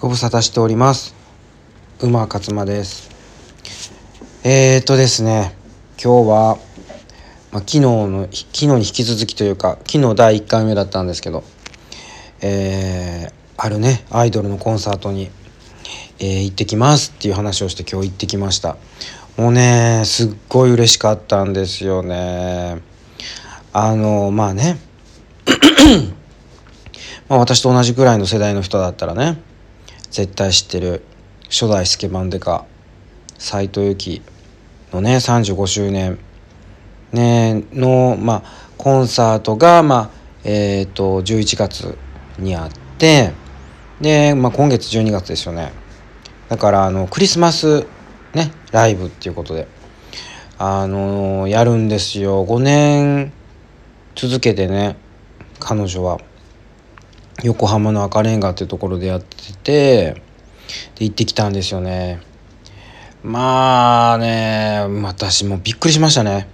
ご無沙汰しております。馬勝間です。えーとですね今日は、まあ、昨日の昨日に引き続きというか昨日第1回目だったんですけどえー、あるねアイドルのコンサートに、えー、行ってきますっていう話をして今日行ってきました。もうねすっごい嬉しかったんですよね。あのまあね まあ、私と同じぐらいの世代の人だったらね絶対知ってる初代スケバンデカ斎藤由貴のね35周年、ね、の、まあ、コンサートが、まあえーと、11月にあって。で、まあ、今月12月ですよね。だからあのクリスマス、ね、ライブっていうことで、あの、やるんですよ。5年続けてね彼女は。横浜の赤レンガっていうところでやっててで行ってきたんですよね。まあね私もびっくりしましたね。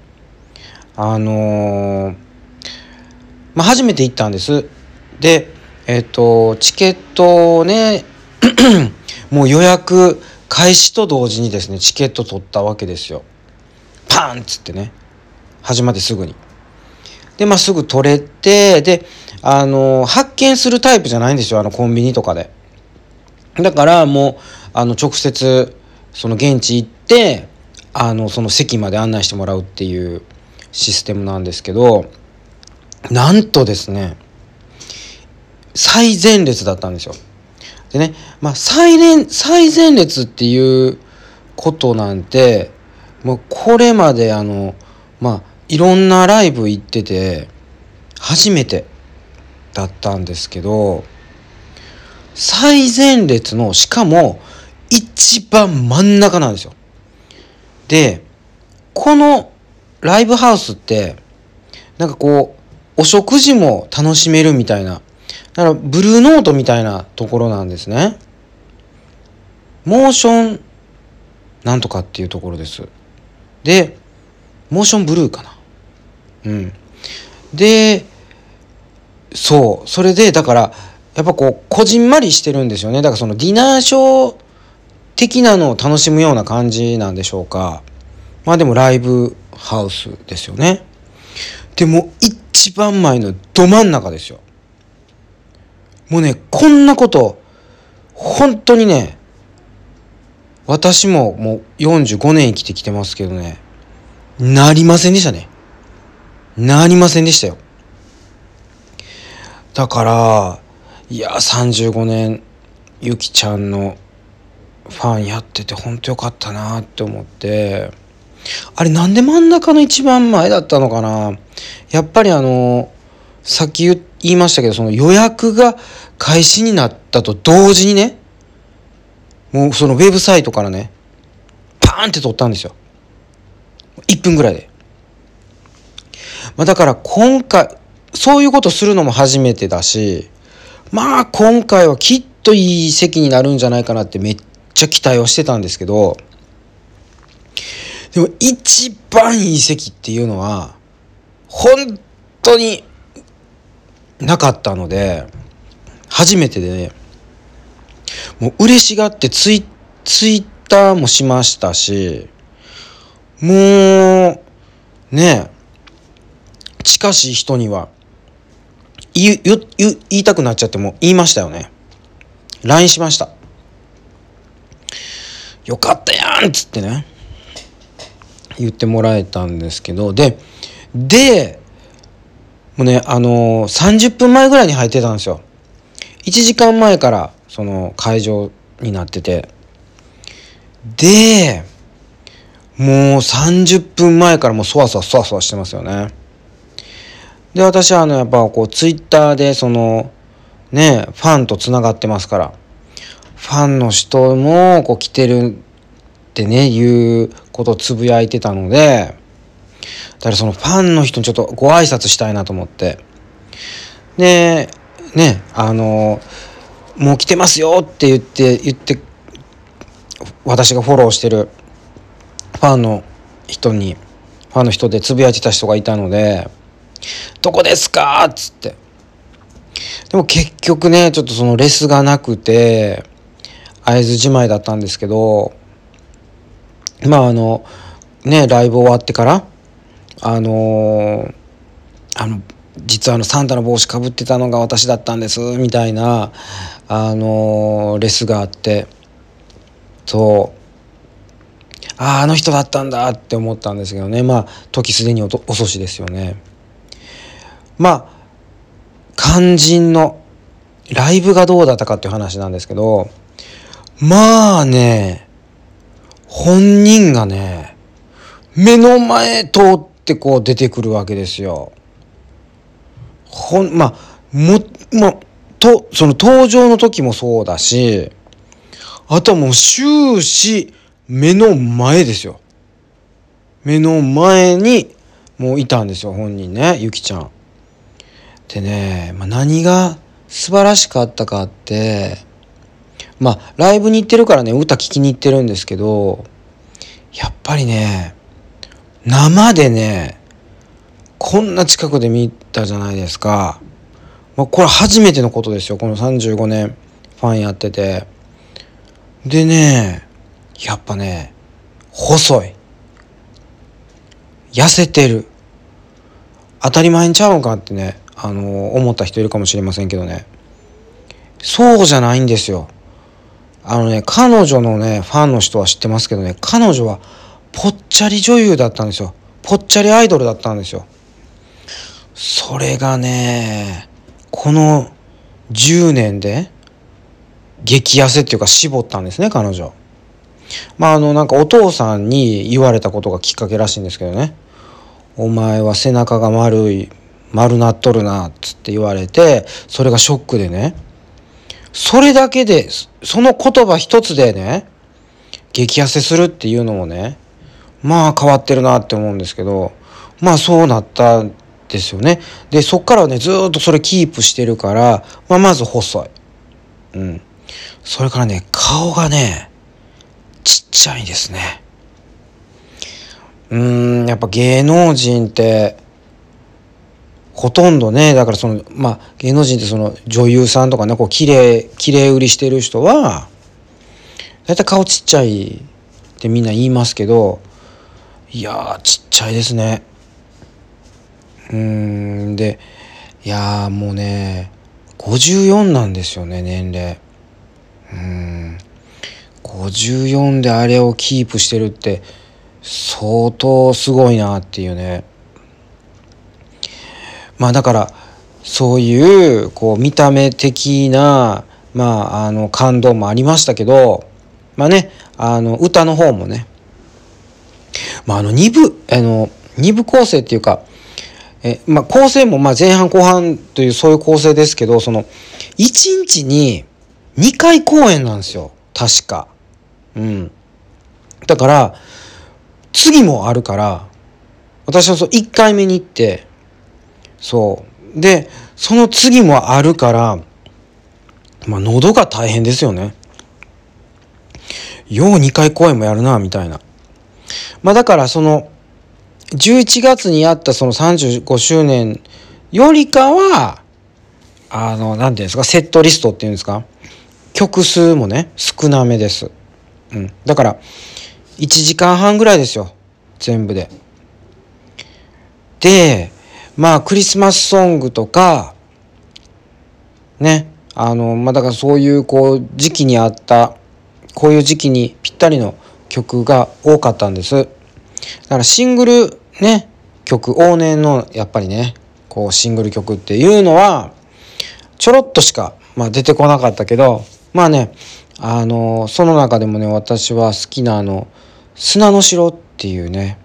あのー、まあ初めて行ったんです。でえっ、ー、とチケットをね もう予約開始と同時にですねチケット取ったわけですよ。パーンっつってね始まってすぐに。でまあすぐ取れてであの、発見するタイプじゃないんですよ、あの、コンビニとかで。だからもう、あの、直接、その現地行って、あの、その席まで案内してもらうっていうシステムなんですけど、なんとですね、最前列だったんですよ。でね、まあ、最前、最前列っていうことなんて、もうこれまであの、まあ、いろんなライブ行ってて、初めてだったんですけど最前列のしかも一番真ん中なんですよ。でこのライブハウスってなんかこうお食事も楽しめるみたいなだからブルーノートみたいなところなんですね。モーションなんとかっていうところです。でモーションブルーかな。うん。でそう。それでだからやっぱこうこじんまりしてるんですよね。だからそのディナーショー的なのを楽しむような感じなんでしょうか。まあでもライブハウスですよね。でも一番前のど真ん中ですよ。もうねこんなこと本当にね私ももう45年生きてきてますけどねなりませんでしたね。なりませんでしたよ。だからいや35年ゆきちゃんのファンやっててほんとよかったなって思って。あれなんで真ん中の一番前だったのかな？やっぱりあのさっき言いましたけどその予約が開始になったと同時にねもうそのウェブサイトからねパーンって撮ったんですよ。1分ぐらいで。まあ、だから今回そういうことするのも初めてだし、まあ今回はきっといい席になるんじゃないかなってめっちゃ期待をしてたんですけど、でも一番いい席っていうのは、本当になかったので、初めてでね、もう嬉しがってツイツイッターもしましたし、もう、ね近しい人には、言言言いたくなっちゃっても言いましたよね。LINE しました。よかったやんっつってね。言ってもらえたんですけど。ででもうねあのー、30分前ぐらいに入ってたんですよ。1時間前からその会場になってて。でもう30分前からもうそわそわそわそわしてますよね。で、私はあの、やっぱこう、ツイッターでその、ね、ファンと繋がってますから、ファンの人もこう来てるってね、いうことをつぶやいてたので、だからそのファンの人にちょっとご挨拶したいなと思って、で、ね、あの、もう来てますよって言って、言って、私がフォローしてるファンの人に、ファンの人でつぶやいてた人がいたので、どこですか？っつって。でも結局ね、ちょっとそのレスがなくて、会津じまいだったんですけどまああのねライブ終わってからあのー、あの実はあのサンタの帽子かぶってたのが私だったんですみたいなあのー、レスがあって。そう。あああの人だったんだって思ったんですけどね。まあ時すでに遅しですよね。まあ肝心のライブがどうだったかっていう話なんですけどまあね本人がね目の前通ってこう出てくるわけですよ。ほんまあももとその登場の時もそうだしあとはもう終始目の前ですよ。目の前にもういたんですよ本人ねゆきちゃん。でね、まあ、何が素晴らしかったかってまあライブに行ってるからね歌聴きに行ってるんですけどやっぱりね生でねこんな近くで見たじゃないですか。まあ、これ初めてのことですよこの35年ファンやってて。でねやっぱね、細い。痩せてる。当たり前にちゃうんかってね、あの思った人いるかもしれませんけどね。そうじゃないんですよ。あのね、彼女のね、ファンの人は知ってますけどね、彼女はぽっちゃり女優だったんですよ。ぽっちゃりアイドルだったんですよ。それがね、この10年で激痩せっていうか絞ったんですね、彼女。まああのなんかお父さんに言われたことがきっかけらしいんですけどね「お前は背中が丸い丸なっとるな」つって言われてそれがショックでねそれだけでその言葉一つでね激痩せするっていうのもねまあ変わってるなって思うんですけどまあそうなったんですよね。でそっからねずっとそれキープしてるから、まあ、まず細い。うん。それからね顔がねちっちゃいですね。うーんやっぱ芸能人ってほとんどねだからそのまあ芸能人ってその女優さんとかねこう綺麗綺麗売りしてる人は大体顔ちっちゃいってみんな言いますけどいやちっちゃいですね。うんでいやもうね54なんですよね年齢。うん。54であれをキープしてるって相当すごいなっていうね。まあだからそういうこう見た目的なまああの感動もありましたけどまあねあの歌の方もねまああの2部あの2部構成っていうかえまあ構成もまあ前半後半というそういう構成ですけどその1日に2回公演なんですよ確か。うん。だから、次もあるから、私はそう1回目に行って、そう。で、その次もあるから、まあ喉が大変ですよね。よう2回公演もやるな、みたいな。まあだからその、11月にやったその35周年よりかは、あの、なんていうんですか、セットリストっていうんですか、曲数もね、少なめです。うん。だから、1時間半ぐらいですよ。全部で。で、まあ、クリスマスソングとか、ね、あの、まあ、だからそういう、こう、時期にあった、こういう時期にぴったりの曲が多かったんです。だからシングルね、曲、往年のやっぱりね、こうシングル曲っていうのは、ちょろっとしか、まあ、出てこなかったけど、まあね、あのその中でもね私は好きなあの「砂の城」っていうね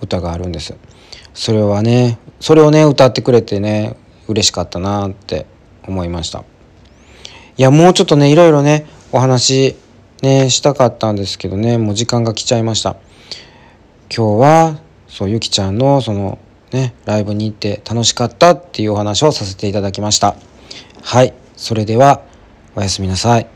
歌があるんですそれはねそれをね歌ってくれてね嬉しかったなって思いました。いやもうちょっとねいろいろねお話ねしたかったんですけどねもう時間が来ちゃいました。今日はそうゆきちゃんのそのねライブに行って楽しかったっていうお話をさせていただきました。はいそれではおやすみなさい。